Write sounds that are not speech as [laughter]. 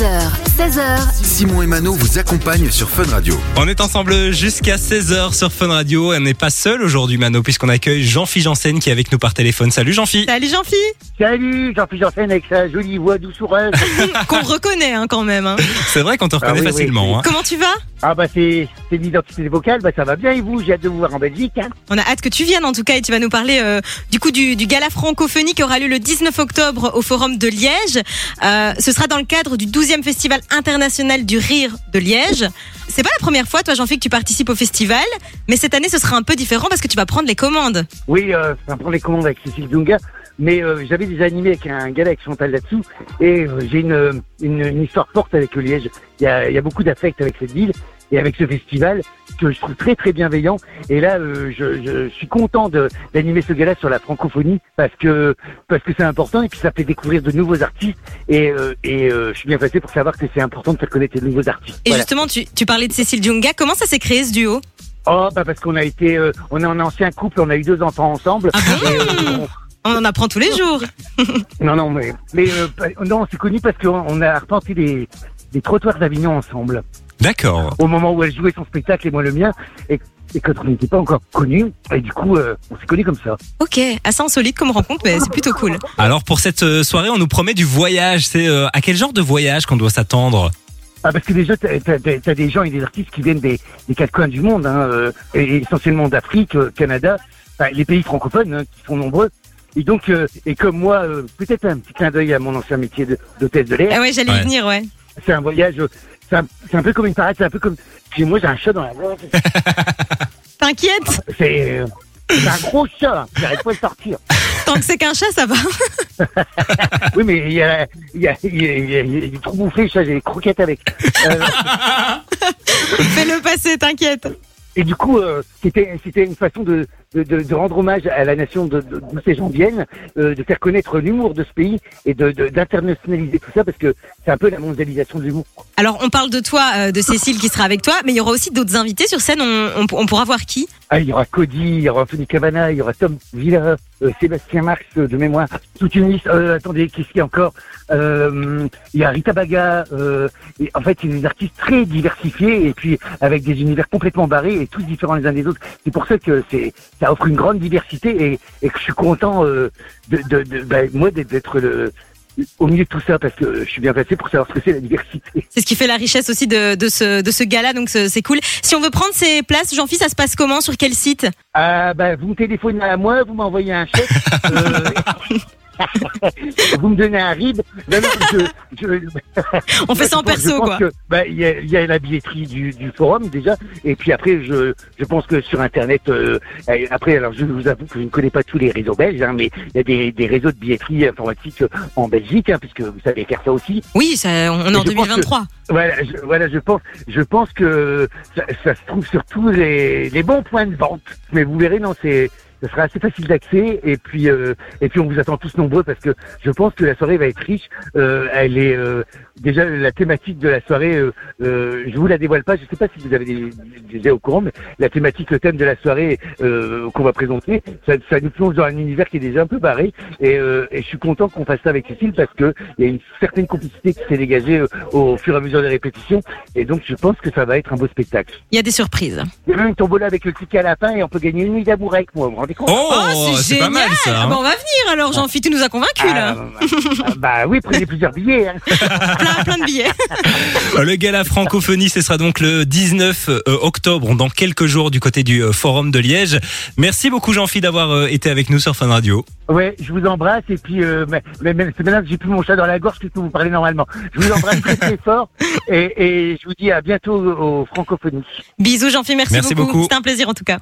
15h, 16h, Simon et Mano vous accompagnent sur Fun Radio. On est ensemble jusqu'à 16h sur Fun Radio. On n'est pas seul aujourd'hui, Mano, puisqu'on accueille Jean-Philippe Janssen qui est avec nous par téléphone. Salut Jean-Philippe. Salut Jean-Phi Salut, Jean-Philippe Janssen avec sa jolie voix doucereuse. [laughs] Qu'on reconnaît hein, quand même. hein. C'est vrai qu'on te reconnaît oui, oui, facilement. hein. Comment tu vas? Ah bah c'est c'est l'identité vocale, bah ça va bien et vous? J'ai hâte de vous voir en Belgique. Hein. On a hâte que tu viennes en tout cas et tu vas nous parler euh, du coup du, du gala francophonie qui aura lieu le 19 octobre au Forum de Liège. Euh, ce sera dans le cadre du 12e Festival international du rire de Liège. C'est pas la première fois, toi Jean-Philippe, que tu participes au festival, mais cette année ce sera un peu différent parce que tu vas prendre les commandes. Oui, euh, ça prend les commandes avec Cécile Dunga, mais euh, j'avais des animés avec un gars avec Chantal là-dessous et euh, j'ai une, une, une histoire forte avec Liège. Il y a, y a beaucoup d'affect avec cette ville et avec ce festival que je trouve très très bienveillant. Et là, euh, je, je suis content d'animer ce gala sur la francophonie parce que parce que c'est important et puis ça fait découvrir de nouveaux artistes et, euh, et euh, je suis bien placé pour savoir que c'est important de faire connaître de nouveaux artistes. Et Voilà. justement, tu, tu parlais de Cécile Djunga. Comment ça s'est créé ce duo? Oh, bah parce qu'on a été, euh, on est un ancien couple, on a eu deux enfants ensemble. Ah bon? On en apprend tous les jours. on- [laughs] non, non, mais, mais euh, pas- non, c'est connu parce qu'on on a arpenté des, des trottoirs d'Avignon ensemble. D'accord. Au moment où elle jouait son spectacle et moi le mien, et, et quand on n'était pas encore connus, et du coup, euh, on s'est connus comme ça. Ok, assez insolite comme rencontre, mais c'est plutôt cool. Alors pour cette euh, soirée, on nous promet du voyage. C'est euh, à quel genre de voyage qu'on doit s'attendre? Ah, parce que déjà, t'as as, des gens et des artistes qui viennent des, des quatre coins du monde, hein, euh, et essentiellement d'Afrique, euh, Canada, enfin, les pays francophones, hein, qui sont nombreux. Et donc, euh, et comme moi, euh, peut-être un petit clin d'œil à mon ancien métier de- d'hôtesse de l'air. Ah ouais, j'allais Ouais. venir, ouais. c'est un voyage, euh, c'est un, peu comme une parade, c'est un peu comme. Puis moi j'ai un chat dans la gorge. [laughs] T'inquiète, C'est euh, c'est un gros chat, j'arrive pas à le sortir. [laughs] tant que c'est qu'un chat, ça va. [laughs] Oui, mais il y a, il y a, il y a, il y a- il y a du trop bouffé, j'ai des croquettes avec. Euh, Fais-le passer, t'inquiète. et du coup, euh, c'était c'était une façon de, de, de, de rendre hommage à la nation d'où ces gens viennent, euh, de faire connaître l'humour de ce pays et d'internationaliser tout ça parce que c'est un peu la mondialisation de l'humour. Alors, on parle de toi, euh, de Cécile qui sera avec toi, mais il y aura aussi d'autres invités sur scène. On, on- on pourra voir qui? Ah, il y aura Cody, il y aura Anthony Cavana, il y aura Tom Villa, euh, Sébastien Marx de mémoire, toute une liste. Attendez, qu'est-ce qu'il y a encore? Il y a Rita Baga. Et en fait, c'est des artistes très diversifiés et puis avec des univers complètement barrés et tous différents les uns des autres. C'est pour ça que c'est ça offre une grande diversité et, et que je suis content euh, de, de, de bah, moi d'être le au milieu de tout ça parce que je suis bien placé pour savoir ce que c'est la diversité. C'est ce qui fait la richesse aussi de, de ce, de ce gala, donc c'est cool. Si on veut prendre ces places, Jean-Philippe, ça se passe comment Sur quel site? Ah bah vous me téléphonez à moi, vous m'envoyez un chèque, [laughs] euh, vous me donnez un rib. Non, non, je, je, On fait ça en perso, quoi. bah, il y, a, il y a la billetterie du, du forum déjà, et puis après je, je pense que sur internet, euh, après alors je vous avoue que je ne connais pas tous les réseaux belges, hein, mais il y a des, des réseaux de billetterie informatique en Belgique, hein, puisque vous savez faire ça aussi. Oui, ça, on est en Je pense que- 2023. Voilà, je, voilà, je pense, je pense que ça, ça se trouve sur tous les, les bons points de vente. Mais vous verrez, non, c'est, ce sera assez facile d'accès. Et puis, euh, et puis, on vous attend tous nombreux parce que je pense que la soirée va être riche. Euh, elle est euh, déjà la thématique de la soirée. Euh, euh, je vous la dévoile pas. Je sais pas si vous avez des, des au courant, mais la thématique, le thème de la soirée euh, qu'on va présenter, ça, ça nous plonge dans un univers qui est déjà un peu barré. Et, euh, et je suis content qu'on fasse ça avec Cécile parce que il y a une certaine complicité qui s'est dégagée au fur et à mesure des répétitions. Et donc, je pense que ça va être un beau spectacle. Il y a des surprises. Il y a même une tombola avec le ticket à la fin et on peut gagner une nuit d'amour avec moi. Compte Oh, c'est pas mal ça. Ah hein. bah, on va venir alors, Jean-Philippe, tu nous as convaincus Ah, là. bah, bah oui, prenez plusieurs billets. Hein. [laughs] [laughs] Plein, plein de billets. Le gala francophonie, ce sera donc le 19 euh, octobre, dans quelques jours, du côté du euh, Forum de Liège. Merci beaucoup Jean-Philippe d'avoir euh, été avec nous sur Fun Radio. Ouais, je vous embrasse et puis euh, mais, mais, mais c'est maintenant que j'ai plus mon chat dans la gorge que je peux vous parler normalement. Je vous embrasse très très fort et, et je vous dis à bientôt aux francophonies. Bisous, Jean-Philippe, merci, Merci beaucoup. C'était un plaisir en tout cas.